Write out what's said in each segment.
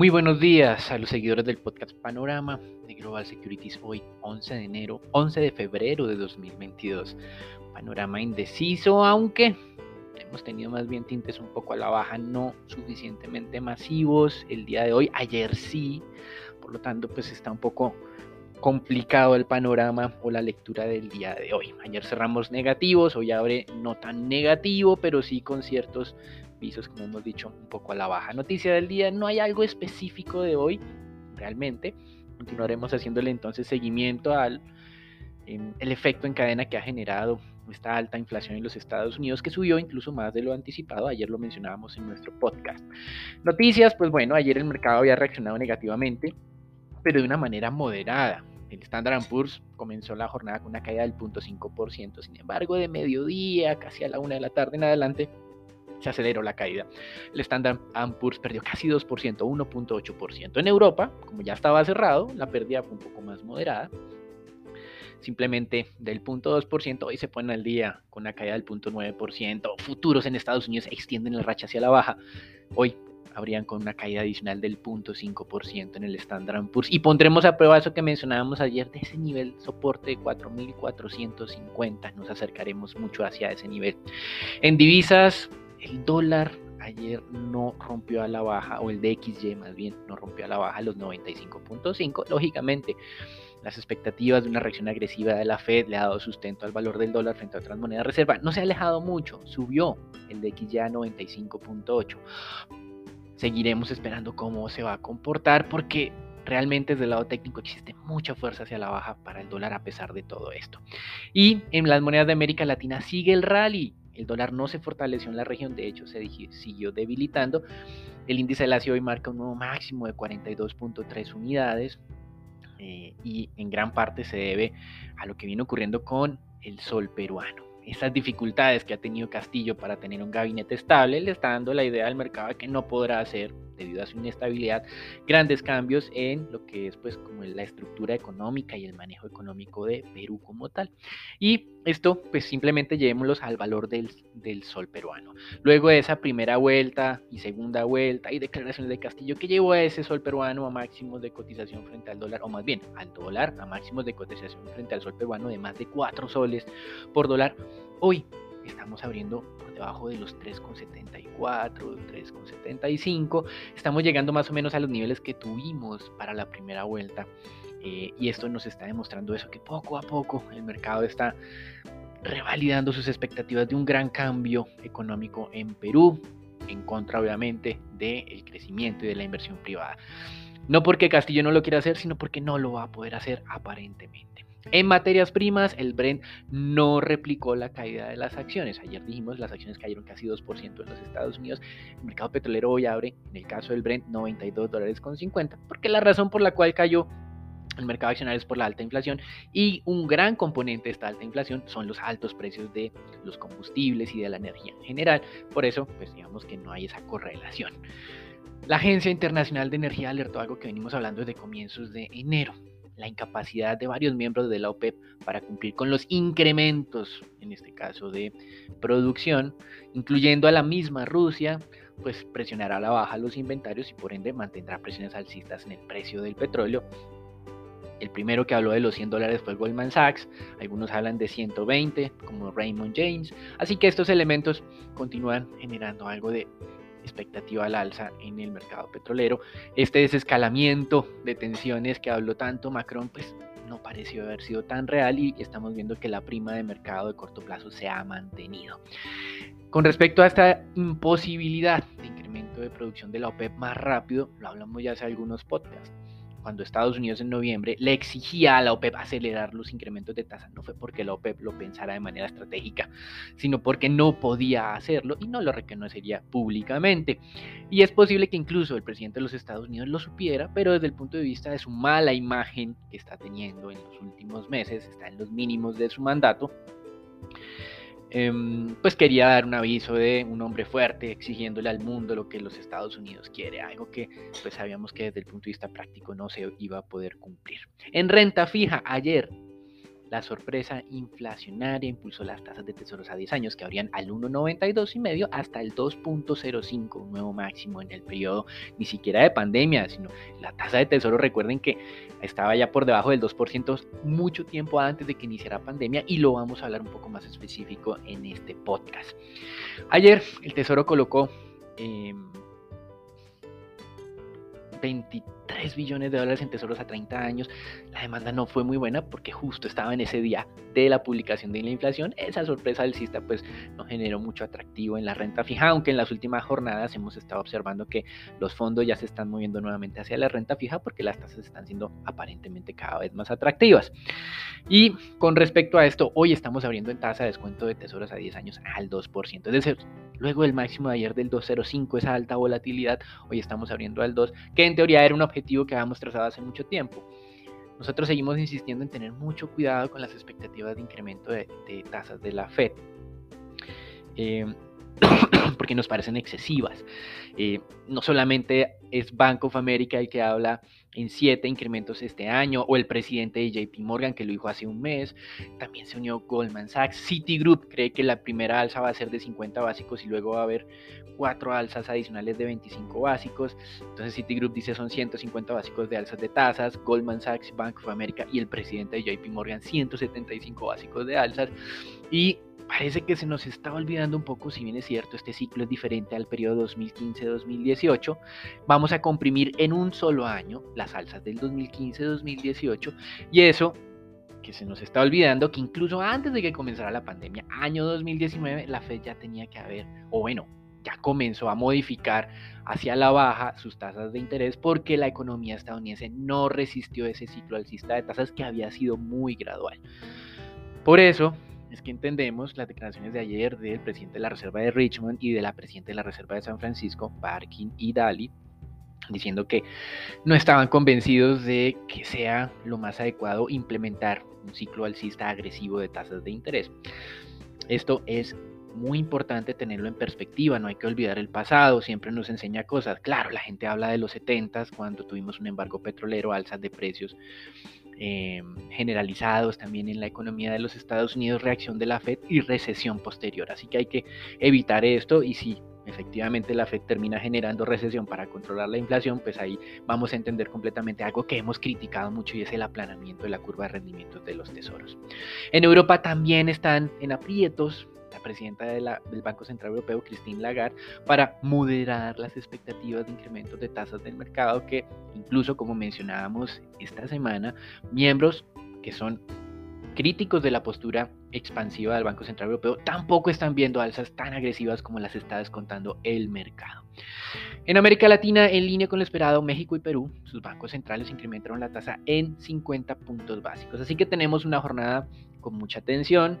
Muy buenos días a los seguidores del podcast Panorama de Global Securities hoy 11 de enero, 11 de febrero de 2022. Panorama indeciso, aunque hemos tenido más bien tintes un poco a la baja, no suficientemente masivos el día de hoy, ayer sí, por lo tanto pues está un poco complicado el panorama o la lectura del día de hoy. Ayer cerramos negativos, hoy abre no tan negativo, pero sí con ciertos visos, como hemos dicho, un poco a la baja. Noticia del día, no hay algo específico de hoy, realmente. Continuaremos haciéndole entonces seguimiento al em, el efecto en cadena que ha generado esta alta inflación en los Estados Unidos que subió incluso más de lo anticipado. Ayer lo mencionábamos en nuestro podcast. Noticias, pues bueno, ayer el mercado había reaccionado negativamente, pero de una manera moderada. El Standard Poor's comenzó la jornada con una caída del 0.5%, sin embargo, de mediodía, casi a la una de la tarde en adelante, se aceleró la caída. El Standard Poor's perdió casi 2%, 1.8%. En Europa, como ya estaba cerrado, la pérdida fue un poco más moderada, simplemente del 0.2%, hoy se ponen al día con una caída del 0.9%, futuros en Estados Unidos extienden el racha hacia la baja, hoy habrían con una caída adicional del 0.5% en el Standard Poor's y pondremos a prueba eso que mencionábamos ayer de ese nivel soporte de 4.450, nos acercaremos mucho hacia ese nivel. En divisas, el dólar ayer no rompió a la baja, o el DXY más bien, no rompió a la baja los 95.5. Lógicamente, las expectativas de una reacción agresiva de la Fed le ha dado sustento al valor del dólar frente a otras monedas reserva. No se ha alejado mucho, subió el DXY a 95.8. Seguiremos esperando cómo se va a comportar porque realmente desde el lado técnico existe mucha fuerza hacia la baja para el dólar a pesar de todo esto. Y en las monedas de América Latina sigue el rally. El dólar no se fortaleció en la región, de hecho se siguió debilitando. El índice de la hoy marca un nuevo máximo de 42.3 unidades eh, y en gran parte se debe a lo que viene ocurriendo con el sol peruano esas dificultades que ha tenido Castillo para tener un gabinete estable, le está dando la idea al mercado de que no podrá hacer, debido a su inestabilidad, grandes cambios en lo que es pues como la estructura económica y el manejo económico de Perú como tal. Y esto pues simplemente llevémoslos al valor del, del sol peruano. Luego de esa primera vuelta y segunda vuelta y declaraciones de Castillo que llevó a ese sol peruano a máximos de cotización frente al dólar, o más bien al dólar a máximos de cotización frente al sol peruano de más de 4 soles por dólar, Hoy estamos abriendo por debajo de los 3,74, 3,75. Estamos llegando más o menos a los niveles que tuvimos para la primera vuelta. Eh, y esto nos está demostrando eso, que poco a poco el mercado está revalidando sus expectativas de un gran cambio económico en Perú, en contra obviamente del crecimiento y de la inversión privada. No porque Castillo no lo quiera hacer, sino porque no lo va a poder hacer aparentemente. En materias primas, el Brent no replicó la caída de las acciones. Ayer dijimos las acciones cayeron casi 2% en los Estados Unidos. El mercado petrolero hoy abre, en el caso del Brent, 92 dólares con 50, porque la razón por la cual cayó el mercado accionario es por la alta inflación y un gran componente de esta alta inflación son los altos precios de los combustibles y de la energía en general. Por eso, pues digamos que no hay esa correlación. La Agencia Internacional de Energía alertó algo que venimos hablando desde comienzos de enero la incapacidad de varios miembros de la OPEP para cumplir con los incrementos, en este caso de producción, incluyendo a la misma Rusia, pues presionará a la baja los inventarios y por ende mantendrá presiones alcistas en el precio del petróleo. El primero que habló de los 100 dólares fue Goldman Sachs, algunos hablan de 120 como Raymond James, así que estos elementos continúan generando algo de expectativa al alza en el mercado petrolero. Este desescalamiento de tensiones que habló tanto Macron, pues no pareció haber sido tan real y estamos viendo que la prima de mercado de corto plazo se ha mantenido. Con respecto a esta imposibilidad de incremento de producción de la OPEP más rápido, lo hablamos ya hace algunos podcasts. Cuando Estados Unidos en noviembre le exigía a la OPEP acelerar los incrementos de tasa, no fue porque la OPEP lo pensara de manera estratégica, sino porque no podía hacerlo y no lo reconocería públicamente. Y es posible que incluso el presidente de los Estados Unidos lo supiera, pero desde el punto de vista de su mala imagen que está teniendo en los últimos meses, está en los mínimos de su mandato, Em, pues quería dar un aviso de un hombre fuerte exigiéndole al mundo lo que los Estados Unidos quiere, algo que pues sabíamos que desde el punto de vista práctico no se iba a poder cumplir. En renta fija, ayer la sorpresa inflacionaria impulsó las tasas de tesoros a 10 años que abrían al 1,92 y medio hasta el 2.05, un nuevo máximo en el periodo ni siquiera de pandemia, sino la tasa de tesoro, recuerden que estaba ya por debajo del 2% mucho tiempo antes de que iniciara pandemia y lo vamos a hablar un poco más específico en este podcast. Ayer el tesoro colocó 23 3 billones de dólares en tesoros a 30 años, la demanda no fue muy buena porque justo estaba en ese día de la publicación de la inflación. Esa sorpresa del CISTA pues no generó mucho atractivo en la renta fija, aunque en las últimas jornadas hemos estado observando que los fondos ya se están moviendo nuevamente hacia la renta fija porque las tasas están siendo aparentemente cada vez más atractivas. Y con respecto a esto, hoy estamos abriendo en tasa de descuento de tesoros a 10 años al 2%. Es decir, luego del máximo de ayer del 2.05, esa alta volatilidad, hoy estamos abriendo al 2, que en teoría era un objetivo que habíamos trazado hace mucho tiempo. Nosotros seguimos insistiendo en tener mucho cuidado con las expectativas de incremento de, tasas de la Fed. Eh, porque nos parecen excesivas. Eh, no solamente es Bank of America el que habla en siete incrementos este año, o el presidente de JP Morgan que lo dijo hace un mes, también se unió Goldman Sachs, Citigroup cree que la primera alza va a ser de 50 básicos y luego va a haber cuatro alzas adicionales de 25 básicos, entonces Citigroup dice son 150 básicos de alzas de tasas, Goldman Sachs, Bank of America y el presidente de JP Morgan 175 básicos de alzas. Y parece que se nos está olvidando un poco, si bien es cierto, este ciclo es diferente al periodo 2015-2018, vamos a comprimir en un solo año las alzas del 2015-2018 y eso que se nos está olvidando que incluso antes de que comenzara la pandemia, año 2019, la Fed ya tenía que haber, o bueno, ya comenzó a modificar hacia la baja sus tasas de interés porque la economía estadounidense no resistió ese ciclo alcista de tasas que había sido muy gradual. Por eso, es que entendemos las declaraciones de ayer del presidente de la Reserva de Richmond y de la presidenta de la Reserva de San Francisco, Parkin y Daly, diciendo que no estaban convencidos de que sea lo más adecuado implementar un ciclo alcista agresivo de tasas de interés. Esto es muy importante tenerlo en perspectiva, no hay que olvidar el pasado, siempre nos enseña cosas. Claro, la gente habla de los 70 cuando tuvimos un embargo petrolero, alzas de precios eh, generalizados también en la economía de los Estados Unidos, reacción de la Fed y recesión posterior. Así que hay que evitar esto y si efectivamente la Fed termina generando recesión para controlar la inflación, pues ahí vamos a entender completamente algo que hemos criticado mucho y es el aplanamiento de la curva de rendimientos de los tesoros. En Europa también están en aprietos la presidenta del Banco Central Europeo, Christine Lagarde, para moderar las expectativas de incrementos de tasas del mercado que incluso, como mencionábamos esta semana, miembros que son críticos de la postura expansiva del Banco Central Europeo tampoco están viendo alzas tan agresivas como las está descontando el mercado. En América Latina, en línea con lo esperado, México y Perú, sus bancos centrales incrementaron la tasa en 50 puntos básicos. Así que tenemos una jornada con mucha tensión,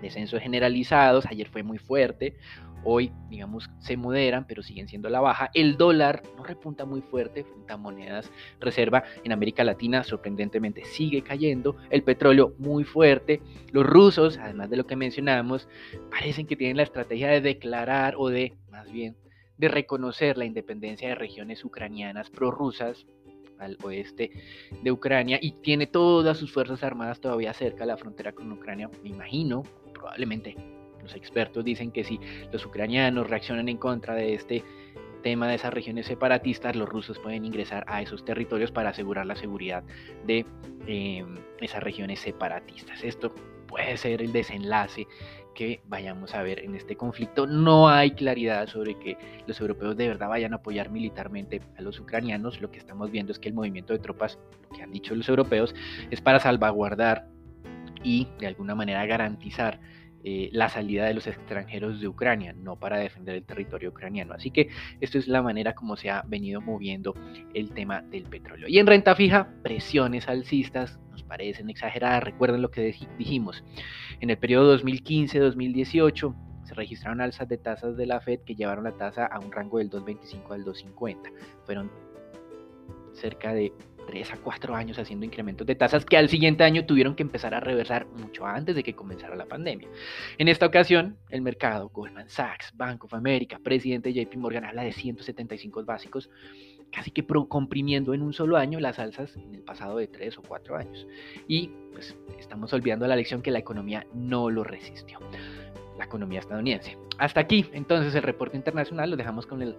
descensos generalizados, ayer fue muy fuerte, hoy digamos se moderan, pero siguen siendo la baja. El dólar no repunta muy fuerte frente a monedas reserva en América Latina, sorprendentemente sigue cayendo. El petróleo muy fuerte. Los rusos, además de lo que mencionamos, parecen que tienen la estrategia de declarar o de, más bien, de reconocer la independencia de regiones ucranianas prorrusas al oeste de Ucrania y tiene todas sus fuerzas armadas todavía cerca de la frontera con Ucrania, me imagino, probablemente los expertos dicen que si los ucranianos reaccionan en contra de este tema de esas regiones separatistas, los rusos pueden ingresar a esos territorios para asegurar la seguridad de em, esas regiones separatistas. Esto puede ser el desenlace que vayamos a ver en este conflicto. No hay claridad sobre que los europeos de verdad vayan a apoyar militarmente a los ucranianos. Lo que estamos viendo es que el movimiento de tropas, lo que han dicho los europeos, es para salvaguardar y de alguna manera garantizar eh, la salida de los extranjeros de Ucrania, no para defender el territorio ucraniano. Así que esto es la manera como se ha venido moviendo el tema del petróleo. Y en renta fija, presiones alcistas nos parecen exageradas. Recuerden lo que dijimos. En el periodo 2015-2018 se registraron alzas de tasas de la Fed que llevaron la tasa a un rango del 2.25 al 2.50. Fueron cerca de 3 a 4 años haciendo incrementos de tasas que al siguiente año tuvieron que empezar a reversar mucho antes de que comenzara la pandemia. En esta ocasión, el mercado, Goldman Sachs, Bank of America, presidente JP Morgan habla de 175 básicos, casi que comprimiendo en un solo año las alzas en el pasado de 3 o 4 años. Y pues estamos olvidando la lección que la economía no lo resistió la economía estadounidense. Hasta aquí, entonces, el reporte internacional lo dejamos con el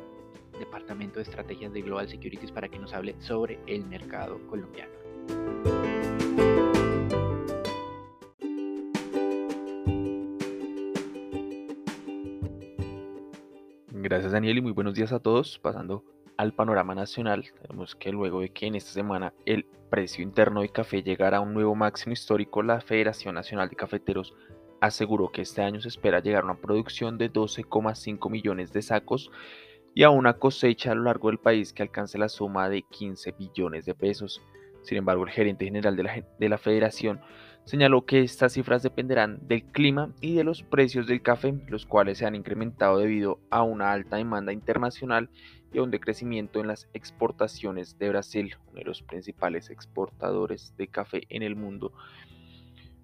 Departamento de Estrategias de Global Securities para que nos hable sobre el mercado colombiano. Gracias Daniel y muy buenos días a todos. Pasando al panorama nacional, tenemos que luego de que en esta semana el precio interno de café llegara a un nuevo máximo histórico, la Federación Nacional de Cafeteros aseguró que este año se espera llegar a una producción de 12,5 millones de sacos y a una cosecha a lo largo del país que alcance la suma de 15 billones de pesos. Sin embargo, el gerente general de la, de la federación señaló que estas cifras dependerán del clima y de los precios del café, los cuales se han incrementado debido a una alta demanda internacional y a un decrecimiento en las exportaciones de Brasil, uno de los principales exportadores de café en el mundo.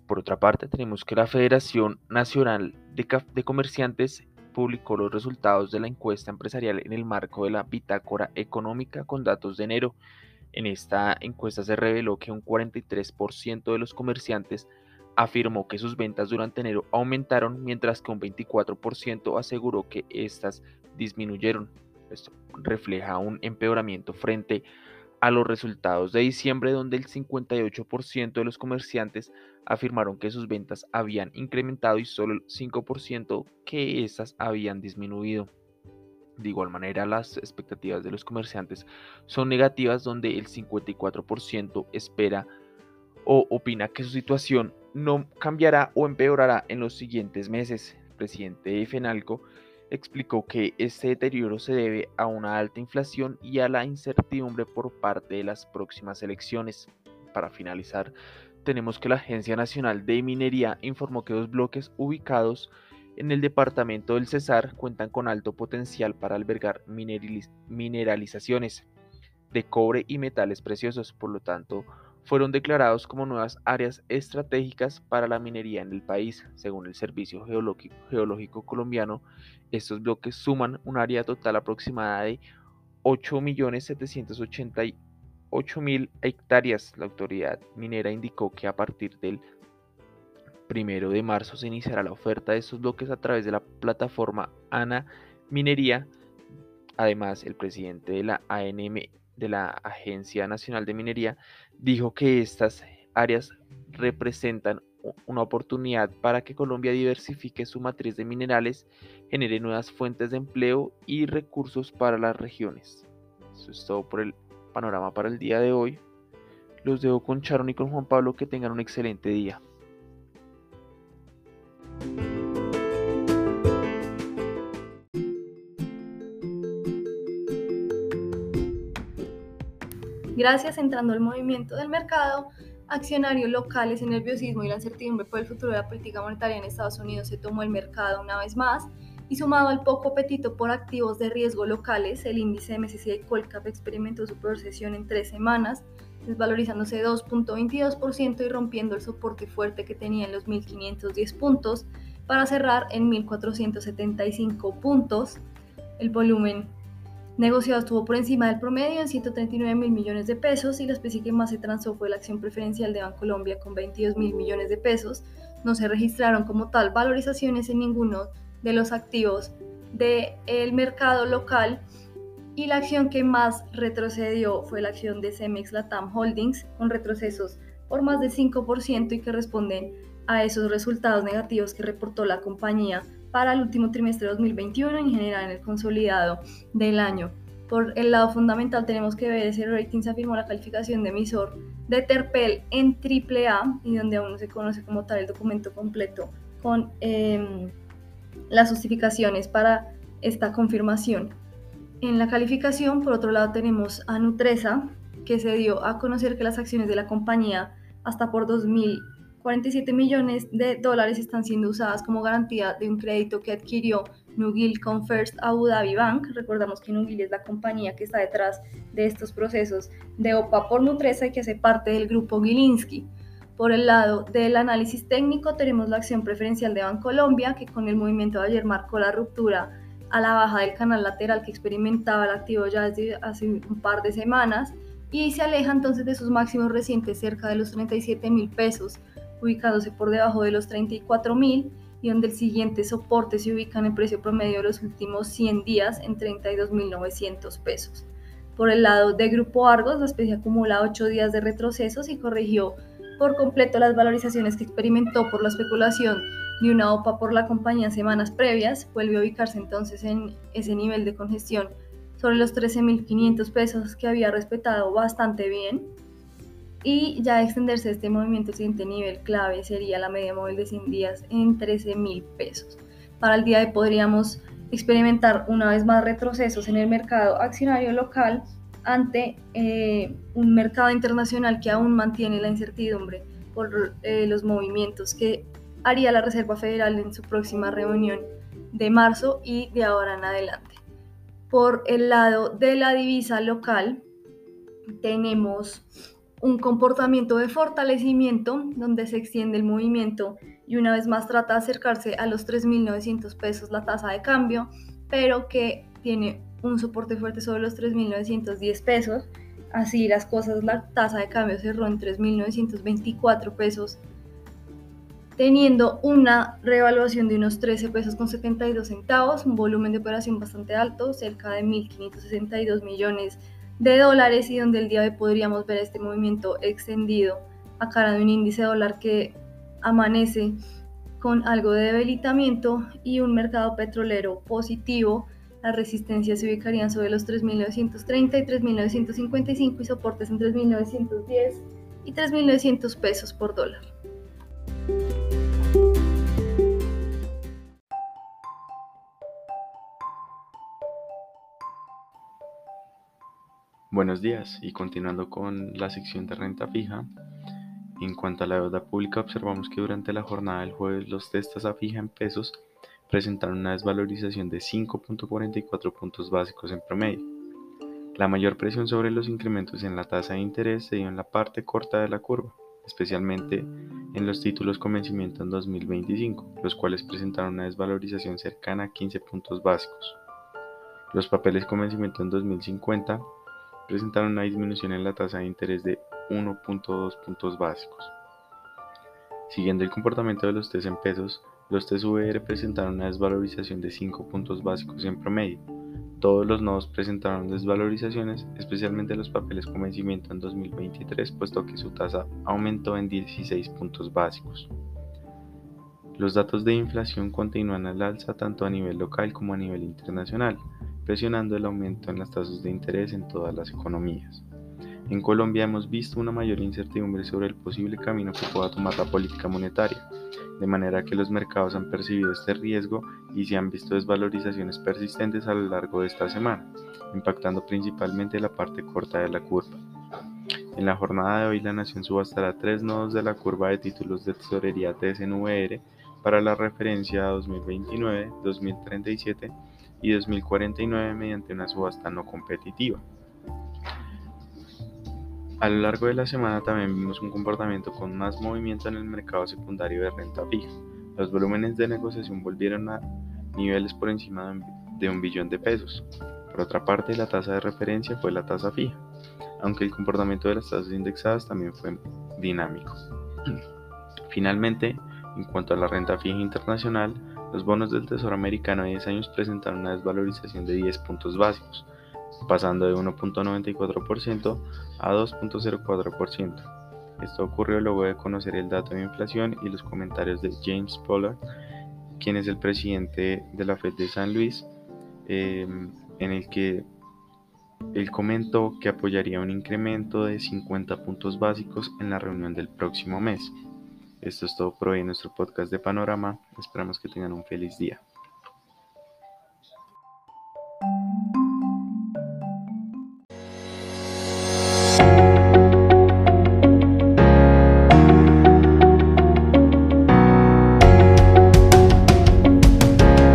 Por otra parte, tenemos que la Federación Nacional de, Comerciantes publicó los resultados de la encuesta empresarial en el marco de la bitácora económica con datos de enero. En esta encuesta se reveló que un 43% de los comerciantes afirmó que sus ventas durante enero aumentaron, mientras que un 24% aseguró que éstas disminuyeron. Esto refleja un empeoramiento frente a los resultados de diciembre, donde el 58% de los comerciantes afirmaron que sus ventas habían incrementado y solo el 5% que éstas habían disminuido. De igual manera, las expectativas de los comerciantes son negativas, donde el 54% espera o opina que su situación no cambiará o empeorará en los siguientes meses. El presidente de FENALCO explicó que este deterioro se debe a una alta inflación y a la incertidumbre por parte de las próximas elecciones. Para finalizar, tenemos que la Agencia Nacional de Minería informó que dos bloques ubicados en el departamento del Cesar cuentan con alto potencial para albergar mineralizaciones de cobre y metales preciosos, por lo tanto, fueron declarados como nuevas áreas estratégicas para la minería en el país. Según el Servicio Geológico, Colombiano, estos bloques suman un área total aproximada de 8.788.000 hectáreas. La autoridad minera indicó que a partir del 1 de marzo se iniciará la oferta de estos bloques a través de la plataforma ANA Minería. Además, el presidente de la ANM de la Agencia Nacional de Minería dijo que estas áreas representan una oportunidad para que Colombia diversifique su matriz de minerales, genere nuevas fuentes de empleo y recursos para las regiones. Eso es todo por el panorama para el día de hoy. Los dejo con Charon y con Juan Pablo. Que tengan un excelente día. Gracias, entrando al movimiento del mercado, accionarios locales, el nerviosismo y la incertidumbre por el futuro de la política monetaria en Estados Unidos se tomó el mercado una vez más y sumado al poco apetito por activos de riesgo locales, el índice MSCI Colcap experimentó su peor sesión en tres semanas, desvalorizándose 2.22% y rompiendo el soporte fuerte que tenía en los 1.510 puntos para cerrar en 1.475 puntos. El volumen negociado estuvo por encima del promedio en 139 mil millones de pesos y la especie que más se transó fue la acción preferencial de Bancolombia con 22 mil millones de pesos. No se registraron como tal valorizaciones en ninguno de los activos del mercado local y la acción que más retrocedió fue la acción de Cemex Latam Holdings con retrocesos por más del 5% y que responden a esos resultados negativos que reportó la compañía para el último trimestre de 2021 en general en el consolidado del año. Por el lado fundamental tenemos que ver ese rating se afirmó la calificación de emisor de Terpel en AAA y donde aún no se conoce como tal el documento completo con em, las justificaciones para esta confirmación. En la calificación, por otro lado, tenemos a Nutresa, que se dio a conocer que las acciones de la compañía hasta por 2.047 millones de dólares están siendo usadas como garantía de un crédito que adquirió Nugil con First Abu Dhabi Bank. Recordamos que Nugil es la compañía que está detrás de estos procesos de OPA por Nutresa y que hace parte del grupo Gilinski. Por el lado del análisis técnico tenemos la acción preferencial de Bancolombia, que con el movimiento de ayer marcó la ruptura a la baja del canal lateral que experimentaba el activo ya desde hace un par de semanas y se aleja entonces de sus máximos recientes cerca de los 37 mil pesos, ubicándose por debajo de los 34 mil y donde el siguiente soporte se ubica en el precio promedio de los últimos 100 días en 32.900 pesos. Por el lado de Grupo Argos, la especie acumula 8 días de retrocesos y corrigió por completo las valorizaciones que experimentó por la especulación de una OPA por la compañía semanas previas, vuelve a ubicarse entonces en ese nivel de congestión sobre los 13.500 pesos que había respetado bastante bien. Y ya extenderse este movimiento, siguiente nivel clave sería la media móvil de 100 días en 13.000 pesos. Para el día de hoy podríamos experimentar una vez más retrocesos en el mercado accionario local ante eh, un mercado internacional que aún mantiene la incertidumbre por eh, los movimientos que haría la Reserva Federal en su próxima reunión de marzo y de ahora en adelante. Por el lado de la divisa local, tenemos un comportamiento de fortalecimiento donde se extiende el movimiento y una vez más trata de acercarse a los 3.900 pesos la tasa de cambio, pero que tiene un soporte fuerte sobre los 3.910 pesos. Así las cosas, la tasa de cambio cerró en 3.924 pesos, teniendo una revaluación de unos 13 pesos con 72 centavos, un volumen de operación bastante alto, cerca de 1.562 millones de dólares y donde el día de hoy podríamos ver este movimiento extendido a cara de un índice dólar que amanece con algo de debilitamiento y un mercado petrolero positivo las resistencias se ubicarían sobre los 3.930 y 3.955 y soportes en 3.910 y 3.900 pesos por dólar. Buenos días y continuando con la sección de renta fija. En cuanto a la deuda pública, observamos que durante la jornada del jueves los testas a fija en pesos presentaron una desvalorización de 5.44 puntos básicos en promedio. La mayor presión sobre los incrementos en la tasa de interés se dio en la parte corta de la curva, especialmente en los títulos con vencimiento en 2025, los cuales presentaron una desvalorización cercana a 15 puntos básicos. Los papeles con vencimiento en 2050 presentaron una disminución en la tasa de interés de 1.2 puntos básicos. Siguiendo el comportamiento de los test en pesos, los TSVR presentaron una desvalorización de 5 puntos básicos en promedio. Todos los nodos presentaron desvalorizaciones, especialmente los papeles con vencimiento en 2023, puesto que su tasa aumentó en 16 puntos básicos. Los datos de inflación continúan al alza tanto a nivel local como a nivel internacional, presionando el aumento en las tasas de interés en todas las economías. En Colombia hemos visto una mayor incertidumbre sobre el posible camino que pueda tomar la política monetaria, de manera que los mercados han percibido este riesgo y se han visto desvalorizaciones persistentes a lo largo de esta semana, impactando principalmente la parte corta de la curva. En la jornada de hoy, la Nación subastará tres nodos de la curva de títulos de tesorería TSNVR para la referencia a 2029, 2037 y 2049 mediante una subasta no competitiva. A lo largo de la semana también vimos un comportamiento con más movimiento en el mercado secundario de renta fija. Los volúmenes de negociación volvieron a niveles por encima de un billón de pesos. Por otra parte, la tasa de referencia fue la tasa fija, aunque el comportamiento de las tasas indexadas también fue dinámico. Finalmente, en cuanto a la renta fija internacional, los bonos del Tesoro americano de 10 años presentaron una desvalorización de 10 puntos básicos, pasando de 1.94% a 2.04%. Esto ocurrió luego de conocer el dato de inflación y los comentarios de James Pollard, quien es el presidente de la Fed de San Luis, em, en el que él comentó que apoyaría un incremento de 50 puntos básicos en la reunión del próximo mes. Esto es todo por hoy en nuestro podcast de Panorama. Esperamos que tengan un feliz día.